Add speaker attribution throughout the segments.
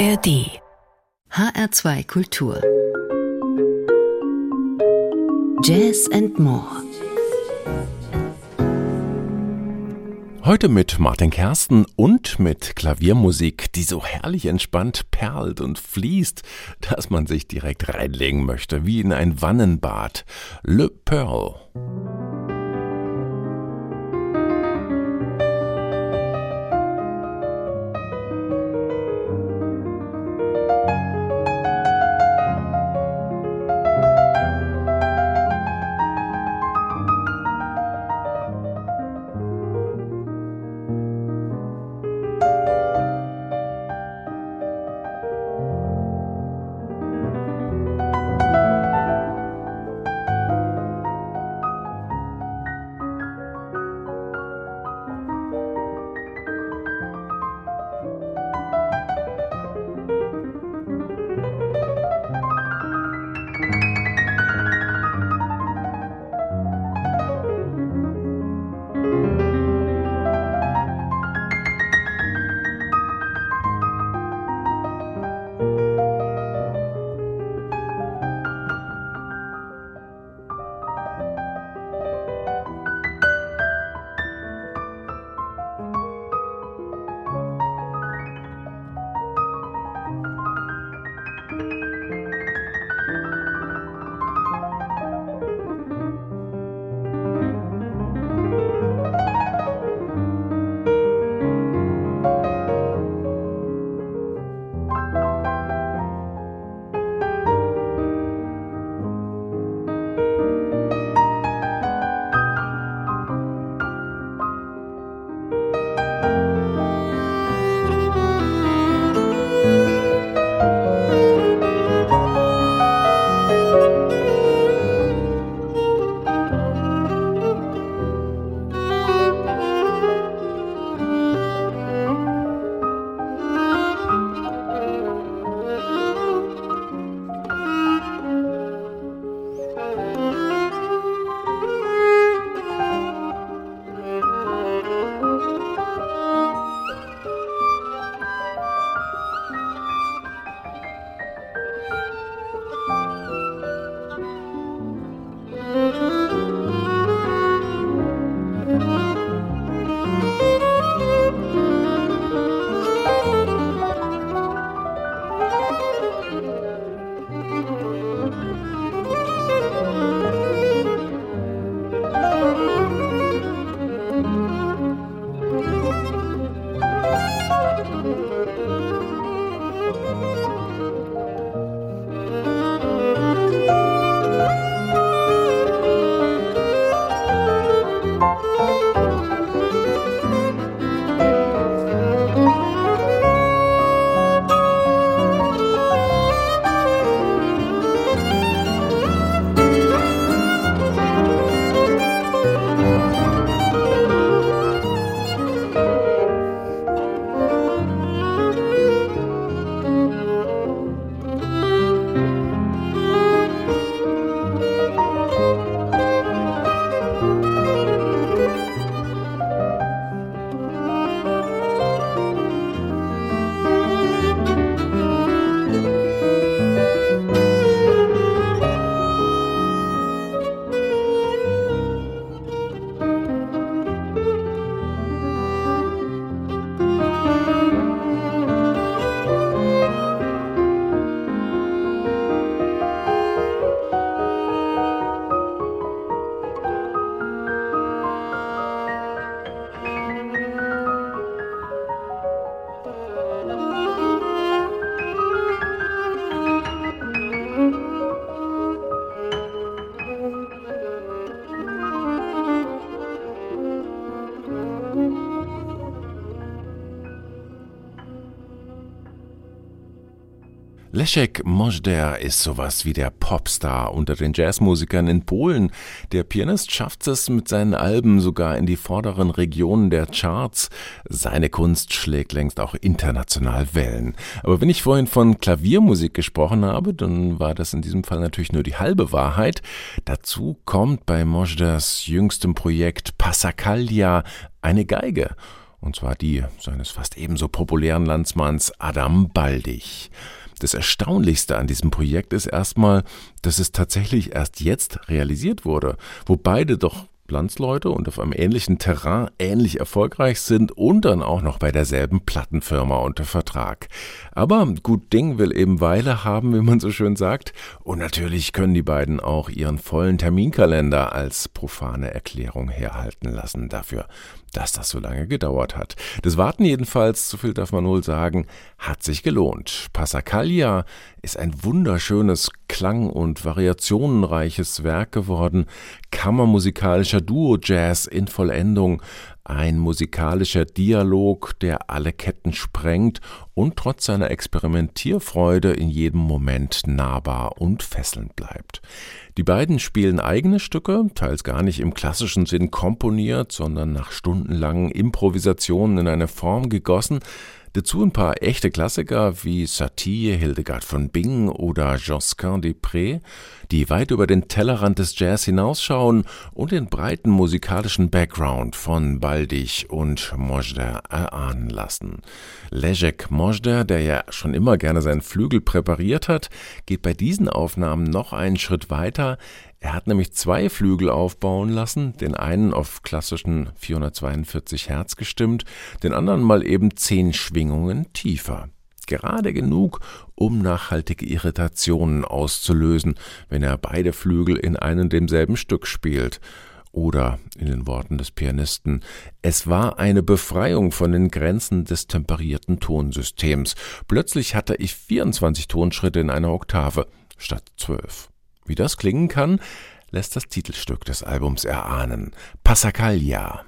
Speaker 1: ARD HR2 Kultur Jazz and More
Speaker 2: Heute mit Martin Kersten und mit Klaviermusik, die so herrlich entspannt perlt und fließt, dass man sich direkt reinlegen möchte, wie in ein Wannenbad. Le Pearl. Leszek Możder ist sowas wie der Popstar unter den Jazzmusikern in Polen. Der Pianist schafft es mit seinen Alben sogar in die vorderen Regionen der Charts. Seine Kunst schlägt längst auch international Wellen. Aber wenn ich vorhin von Klaviermusik gesprochen habe, dann war das in diesem Fall natürlich nur die halbe Wahrheit. Dazu kommt bei Możders jüngstem Projekt Passacaglia eine Geige. und zwar die seines fast ebenso populären Landsmanns Adam Baldig. Das Erstaunlichste an diesem Projekt ist erstmal, dass es tatsächlich erst jetzt realisiert wurde, wo beide doch Landsleute und auf einem ähnlichen Terrain ähnlich erfolgreich sind und dann auch noch bei derselben Plattenfirma unter Vertrag. Aber gut Ding will eben Weile haben, wie man so schön sagt. Und natürlich können die beiden auch ihren vollen Terminkalender als profane Erklärung herhalten lassen dafür, dass das so lange gedauert hat. Das Warten jedenfalls, so viel darf man wohl sagen, hat sich gelohnt. Passacaglia ist ein wunderschönes, klang- und variationenreiches Werk geworden, kammermusikalischer Duo-Jazz in Vollendung, ein musikalischer Dialog, der alle Ketten sprengt und trotz seiner Experimentierfreude in jedem Moment nahbar und fesselnd bleibt. Die beiden spielen eigene Stücke, teils gar nicht im klassischen Sinn komponiert, sondern nach stundenlangen Improvisationen in eine Form gegossen, Dazu ein paar echte Klassiker wie Satie, Hildegard von Bingen oder Josquin des Prés, die weit über den Tellerrand des Jazz hinausschauen und den breiten musikalischen Background von Baldig und Mojder erahnen lassen. Leszek Mojder, der ja schon immer gerne seinen Flügel präpariert hat, geht bei diesen Aufnahmen noch einen Schritt weiter. Er hat nämlich zwei Flügel aufbauen lassen, den einen auf klassischen 442 Hertz gestimmt, den anderen mal eben zehn Schwingungen tiefer. Gerade genug, um nachhaltige Irritationen auszulösen, wenn er beide Flügel in einem demselben Stück spielt. Oder in den Worten des Pianisten, es war eine Befreiung von den Grenzen des temperierten Tonsystems. Plötzlich hatte ich 24 Tonschritte in einer Oktave statt 12. Wie das klingen kann, lässt das Titelstück des Albums erahnen. Passacaglia.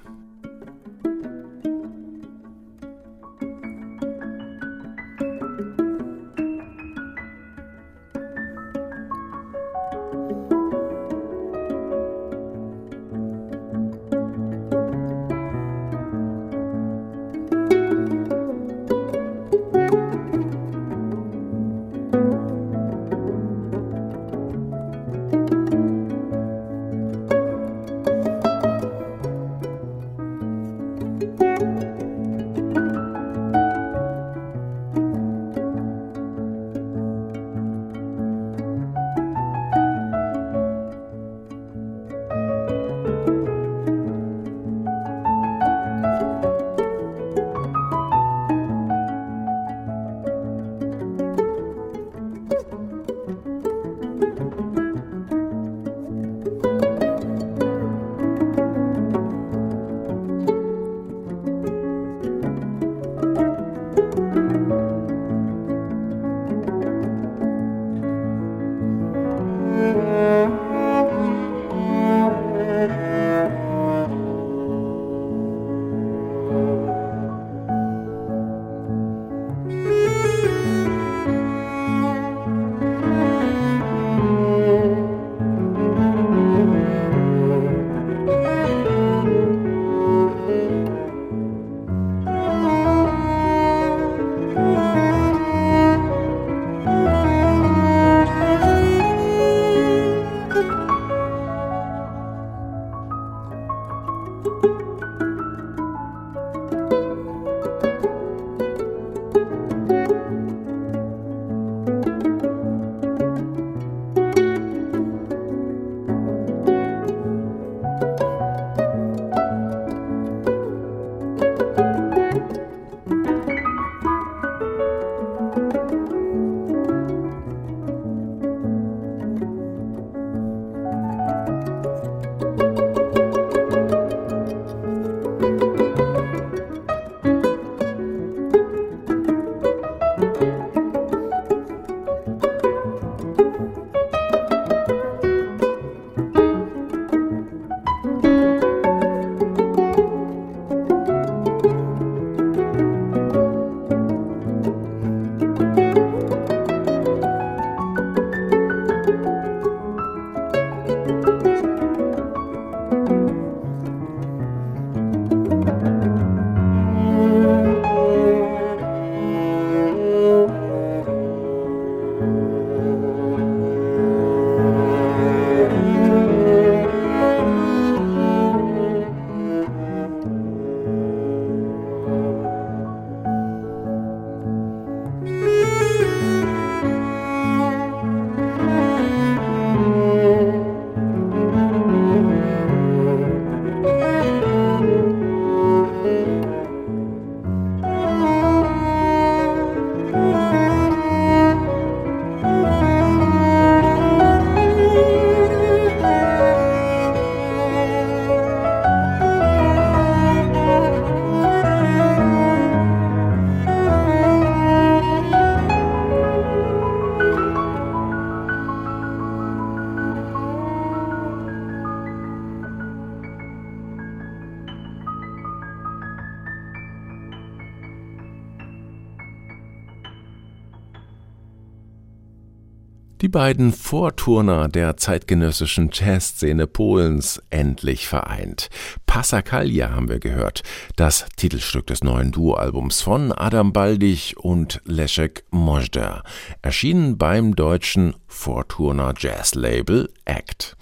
Speaker 2: Beiden Vorturner der zeitgenössischen Jazzszene Polens endlich vereint. Passacaglia haben wir gehört, das Titelstück des neuen Duoalbums von Adam Baldig und Leszek Mojder, erschienen beim deutschen Vorturner Jazz Label Act.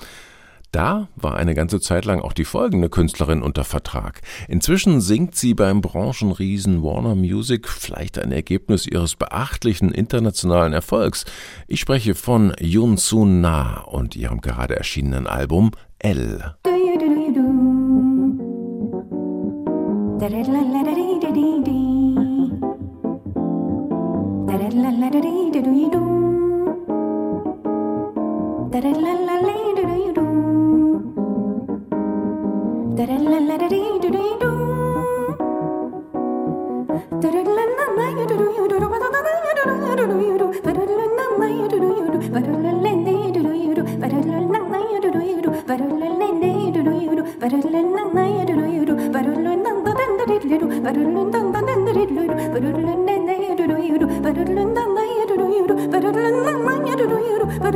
Speaker 2: Da war eine ganze Zeit lang auch die folgende Künstlerin unter Vertrag. Inzwischen singt sie beim Branchenriesen Warner Music, vielleicht ein Ergebnis ihres beachtlichen internationalen Erfolgs. Ich spreche von Yun Sun Na und ihrem gerade erschienenen Album L.
Speaker 3: But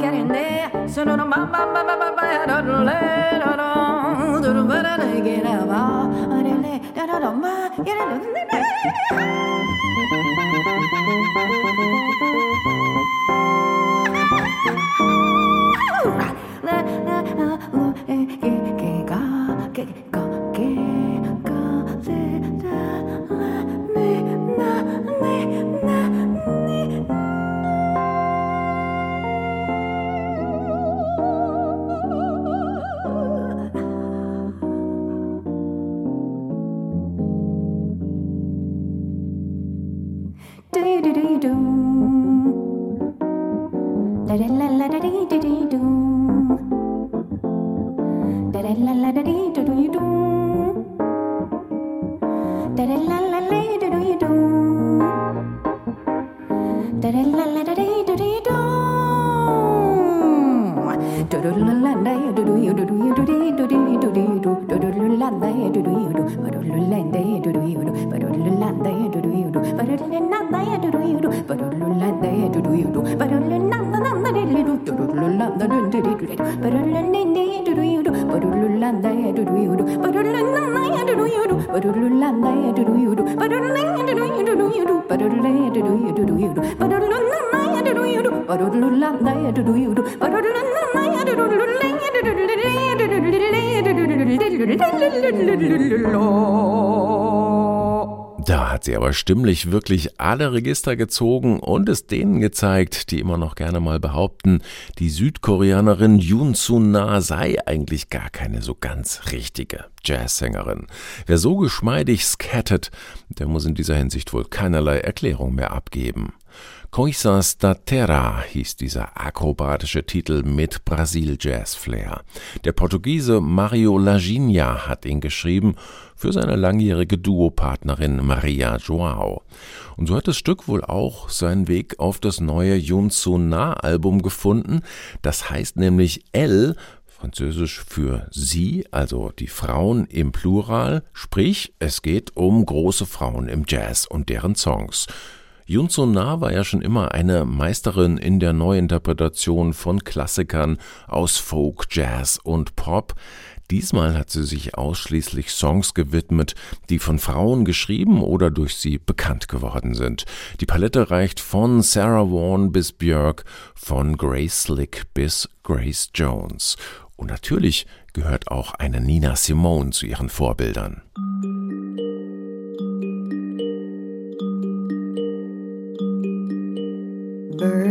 Speaker 3: Getting there, so no, no, no, no, no, no, no, no, no, 오늘은 바라나에게 나와. 어릴래 라라라마 이래라
Speaker 2: Da hat sie aber stimmlich wirklich alle Register gezogen und es denen gezeigt, die immer noch gerne mal behaupten, die Südkoreanerin Yoon Sun-na sei eigentlich gar keine so ganz richtige Jazzsängerin. Wer so geschmeidig scattet, der muss in dieser Hinsicht wohl keinerlei Erklärung mehr abgeben. Coisas da Terra hieß dieser akrobatische Titel mit Brasil-Jazz-Flair. Der Portugiese Mario Laginha hat ihn geschrieben für seine langjährige Duopartnerin Maria Joao. Und so hat das Stück wohl auch seinen Weg auf das neue Yun Na-Album gefunden. Das heißt nämlich L französisch für sie, also die Frauen im Plural, sprich es geht um große Frauen im Jazz und deren Songs. Yun Na war ja schon immer eine Meisterin in der Neuinterpretation von Klassikern aus Folk, Jazz und Pop. Diesmal hat sie sich ausschließlich Songs gewidmet, die von Frauen geschrieben oder durch sie bekannt geworden sind. Die Palette reicht von Sarah Vaughan bis Björk, von Grace Slick bis Grace Jones. Und natürlich gehört auch eine Nina Simone zu ihren Vorbildern.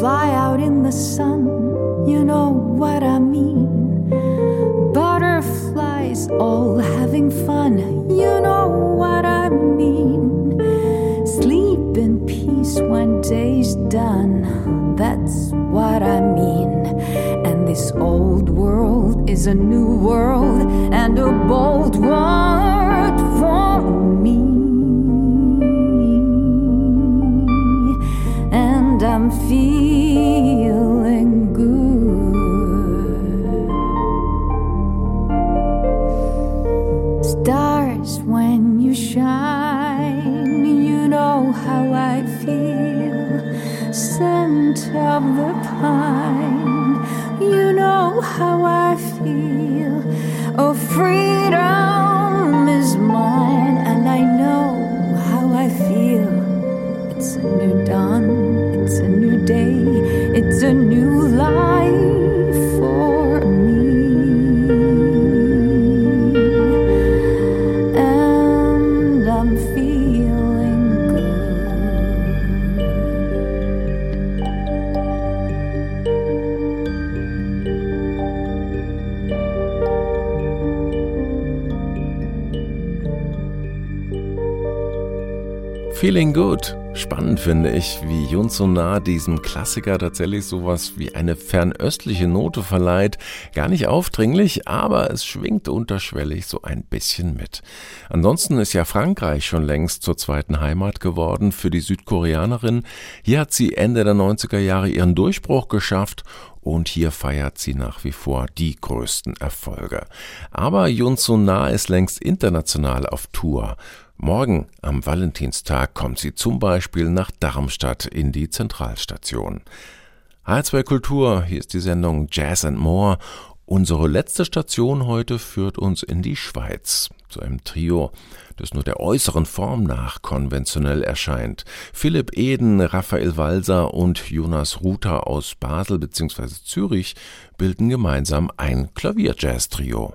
Speaker 3: Fly out in the sun, you know what I mean. Butterflies all having fun, you know what I mean. Sleep in peace when day's done, that's what I mean. And this old world is a new world and a bold world
Speaker 2: Feeling Good Spannend finde ich, wie Yun Sonar diesem Klassiker tatsächlich sowas wie eine fernöstliche Note verleiht. Gar nicht aufdringlich, aber es schwingt unterschwellig so ein bisschen mit. Ansonsten ist ja Frankreich schon längst zur zweiten Heimat geworden für die Südkoreanerin. Hier hat sie Ende der 90er Jahre ihren Durchbruch geschafft und hier feiert sie nach wie vor die größten Erfolge. Aber Yun Sonar ist längst international auf Tour. Morgen am Valentinstag kommt sie zum Beispiel nach Darmstadt in die Zentralstation. H2 Kultur, hier ist die Sendung Jazz and More. Unsere letzte Station heute führt uns in die Schweiz, zu einem Trio, das nur der äußeren Form nach konventionell erscheint. Philipp Eden, Raphael Walser und Jonas Ruther aus Basel bzw. Zürich bilden gemeinsam ein Klavierjazz-Trio.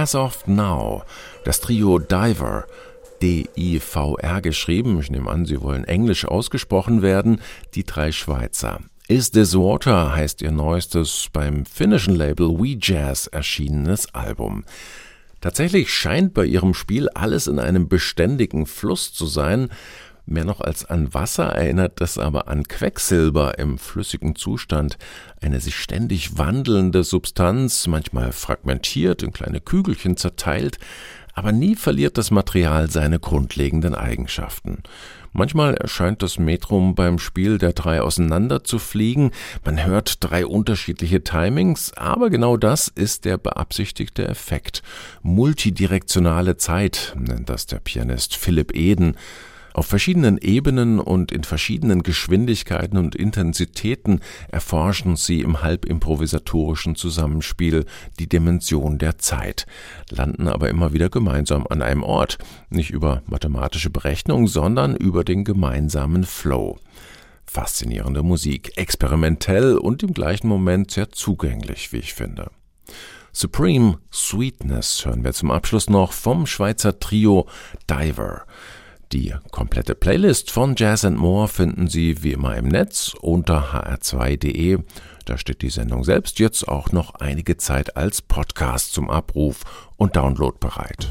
Speaker 2: As of Now, das Trio Diver, D-I-V-R geschrieben, ich nehme an, sie wollen englisch ausgesprochen werden, die drei Schweizer. Is This Water heißt ihr neuestes beim finnischen Label We Jazz erschienenes Album. Tatsächlich scheint bei ihrem Spiel alles in einem beständigen Fluss zu sein, Mehr noch als an Wasser erinnert das aber an Quecksilber im flüssigen Zustand, eine sich ständig wandelnde Substanz, manchmal fragmentiert in kleine Kügelchen zerteilt, aber nie verliert das Material seine grundlegenden Eigenschaften. Manchmal erscheint das Metrum beim Spiel der drei auseinander zu fliegen, man hört drei unterschiedliche Timings, aber genau das ist der beabsichtigte Effekt. Multidirektionale Zeit nennt das der Pianist Philipp Eden. Auf verschiedenen Ebenen und in verschiedenen Geschwindigkeiten und Intensitäten erforschen sie im halbimprovisatorischen Zusammenspiel die Dimension der Zeit, landen aber immer wieder gemeinsam an einem Ort, nicht über mathematische Berechnung, sondern über den gemeinsamen Flow. Faszinierende Musik, experimentell und im gleichen Moment sehr zugänglich, wie ich finde. Supreme Sweetness hören wir zum Abschluss noch vom Schweizer Trio Diver. Die komplette Playlist von Jazz and More finden Sie wie immer im Netz unter hr2.de. Da steht die Sendung selbst jetzt auch noch einige Zeit als Podcast zum Abruf und Download bereit.